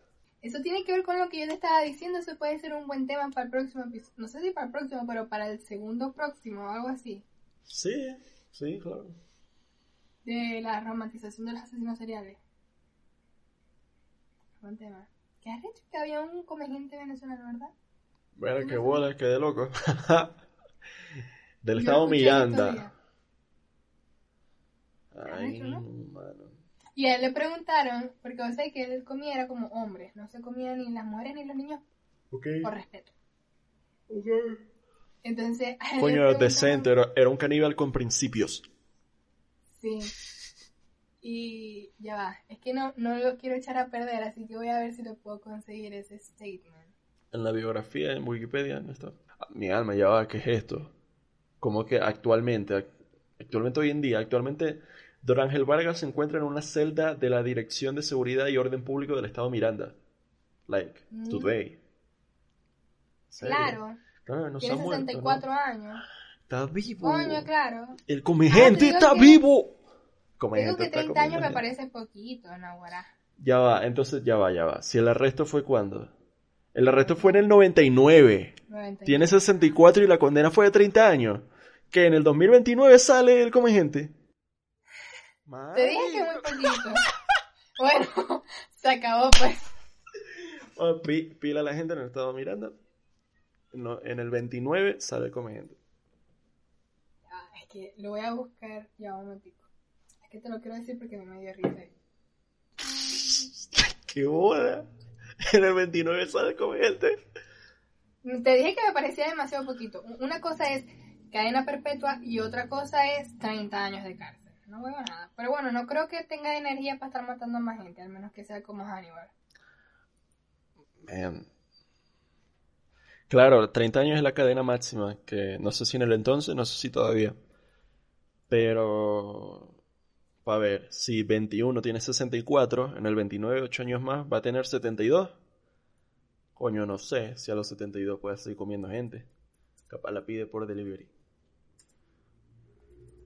Eso tiene que ver con lo que yo te estaba diciendo. Eso puede ser un buen tema para el próximo episodio. No sé si para el próximo, pero para el segundo próximo o algo así. Sí, sí, claro. De la romantización de los asesinos seriales. Buen tema. ¿Qué has hecho? Que había un comediante venezolano, ¿verdad? Bueno, qué bola, qué de loco. Del estado Miranda. Ay, mano. Y a él le preguntaron, porque vos sabés que él comía era como hombre, no se comía ni las mujeres ni los niños por respeto. Entonces, Coño, era decente, era, un caníbal con principios. Sí. Y ya va, es que no, no lo quiero echar a perder, así que voy a ver si lo puedo conseguir ese statement. En la biografía en Wikipedia no está. Ah, mi alma, ya va, ¿qué es esto? Como que actualmente, actualmente hoy en día, actualmente Don Ángel Vargas se encuentra en una celda de la Dirección de Seguridad y Orden Público del Estado Miranda. Like, mm. today. Claro. Claro, no Tiene 64 años. Está vivo. Coño, claro. El comediante está vivo. Digo que 30 años me parece poquito, Nahuara. Ya va, entonces ya va, ya va. Si el arresto fue cuando? El arresto fue en el 99. 99. Tiene 64 y la condena fue de 30 años. Que en el 2029 sale el comediante. Te dije que muy poquito. bueno, se acabó pues. pila la gente, no estaba mirando. No, en el 29 sale comediante. Ah, es que lo voy a buscar ya un momentico. Es que te lo quiero decir porque me dio risa. ¡Qué boda! En el 29 sale comediante. Te dije que me parecía demasiado poquito. Una cosa es cadena perpetua y otra cosa es 30 años de cárcel no veo nada. Pero bueno, no creo que tenga energía para estar matando a más gente, al menos que sea como Hannibal. Claro, 30 años es la cadena máxima, que no sé si en el entonces, no sé si todavía. Pero, a ver, si 21 tiene 64, en el 29, 8 años más, va a tener 72. Coño, no sé si a los 72 puede seguir comiendo gente. Capaz la pide por delivery.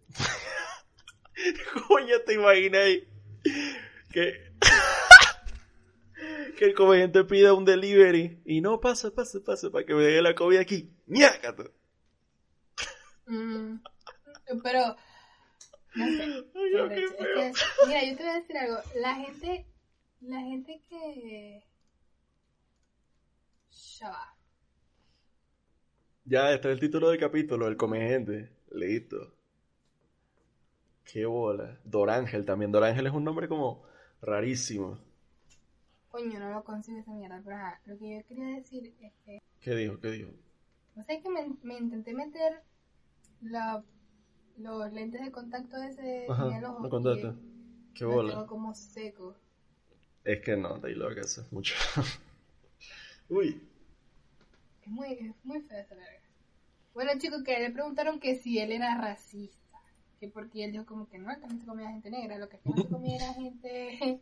Coño, te imaginas que, que el comediante pida un delivery y no, pasa, pasa, pasa, para que me dé la comida aquí. ¡Ñácate! Mm, pero, no sé. mira, yo te voy a decir algo. La gente, la gente que... Ya va. Ya, este es el título del capítulo, el comediante. Listo. Qué bola. Dorángel también. Dorángel es un nombre como rarísimo. Coño, no lo consigo esa mierda, pero ajá, lo que yo quería decir es que... ¿Qué dijo? ¿Qué dijo? No sé, es que me, intenté meter la, los lentes de contacto ese Ajá, en el ojo. contacto. Qué bola. Como seco. Es que no, de ahí lo que hace mucho. Uy. Es muy, es muy fea esa verga. Bueno, chicos, que le preguntaron que si él era racista porque él dijo como que no, también se comía gente negra, lo que no se comía era gente,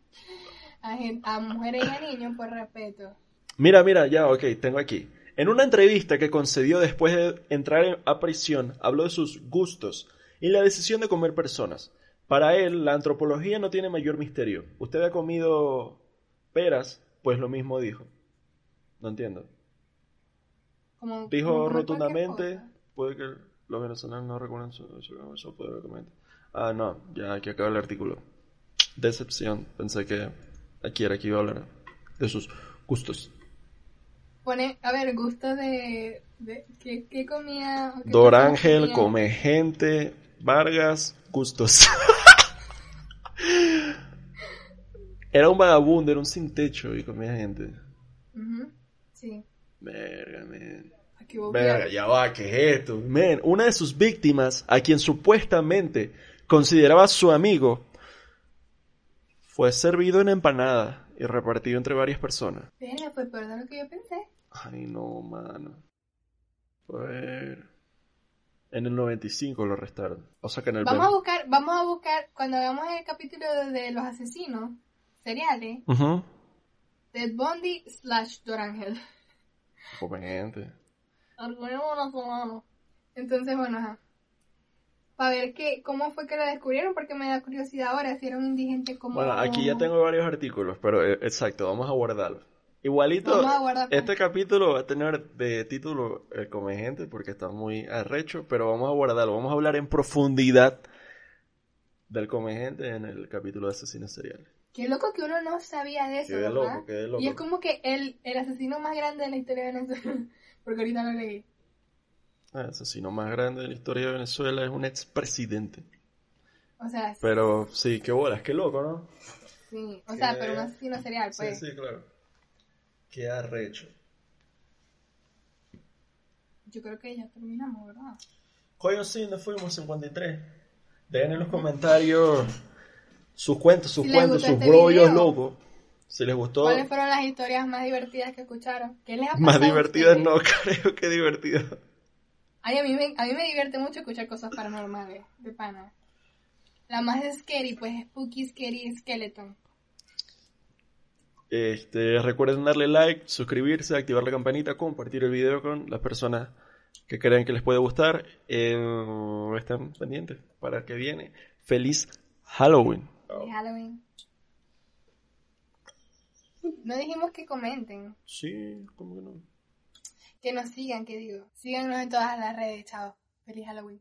a, mujeres y a niños por respeto. Mira, mira, ya, ok, tengo aquí. En una entrevista que concedió después de entrar a prisión, habló de sus gustos y la decisión de comer personas. Para él, la antropología no tiene mayor misterio. ¿Usted ha comido peras? Pues lo mismo dijo. No entiendo. dijo rotundamente, puede que los venezolanos no recuerdan su, su, poder Ah, no, ya aquí acaba el artículo. Decepción. Pensé que aquí era aquí iba a hablar de sus gustos. Pone, a ver, gusto de. ¿qué, comía? Dorángel, come gente, Vargas, gustos. era un vagabundo, era un sin techo y comía gente. Sí. Verga, Verga, ya va, ¿qué es esto? Men, una de sus víctimas, a quien supuestamente consideraba su amigo, fue servido en empanada y repartido entre varias personas. Venga, pues perdón lo que yo pensé. Ay, no, mano. Ver. En el 95 lo arrestaron. O sea que en el... Vamos a buscar, vamos a buscar, cuando hagamos el capítulo de, los asesinos seriales, Ted Bundy slash Dorangel. Obviamente. Entonces, bueno, ajá. Para ver qué, cómo fue que lo descubrieron, porque me da curiosidad ahora si era un indigente como... Bueno, aquí ya tengo varios artículos, pero eh, exacto, vamos a guardarlo. Igualito, este capítulo va a tener de título el comegente porque está muy arrecho, pero vamos a guardarlo, vamos a hablar en profundidad del comegente en el capítulo de asesinos seriales. Qué loco que uno no sabía de eso, ¿verdad? Y es como que el, el asesino más grande de la historia de Venezuela, porque ahorita lo leí. El asesino más grande de la historia de Venezuela es un expresidente. O sea, Pero sí, qué bolas, qué loco, ¿no? Sí, o sea, pero un asesino serial, pues. Sí, sí, claro. Qué arrecho. Yo creo que ya terminamos, ¿verdad? Coño, sí, nos fuimos 53. Dejen en los comentarios sus cuentos, sus cuentos, sus este rollos locos. Si les gustó. ¿Cuáles fueron las historias más divertidas que escucharon? ¿Qué les ha pasado Más divertidas no, creo que divertidas. Ay, a mí, me, a mí me divierte mucho escuchar cosas paranormales, de pana. La más scary, pues, Spooky Scary Skeleton. Este, recuerden darle like, suscribirse, activar la campanita, compartir el video con las personas que crean que les puede gustar. Eh, están pendientes para que viene. Feliz Halloween. Feliz Halloween. No dijimos que comenten. Sí, ¿cómo que no? Que nos sigan, que digo. Síganos en todas las redes, chao. Feliz Halloween.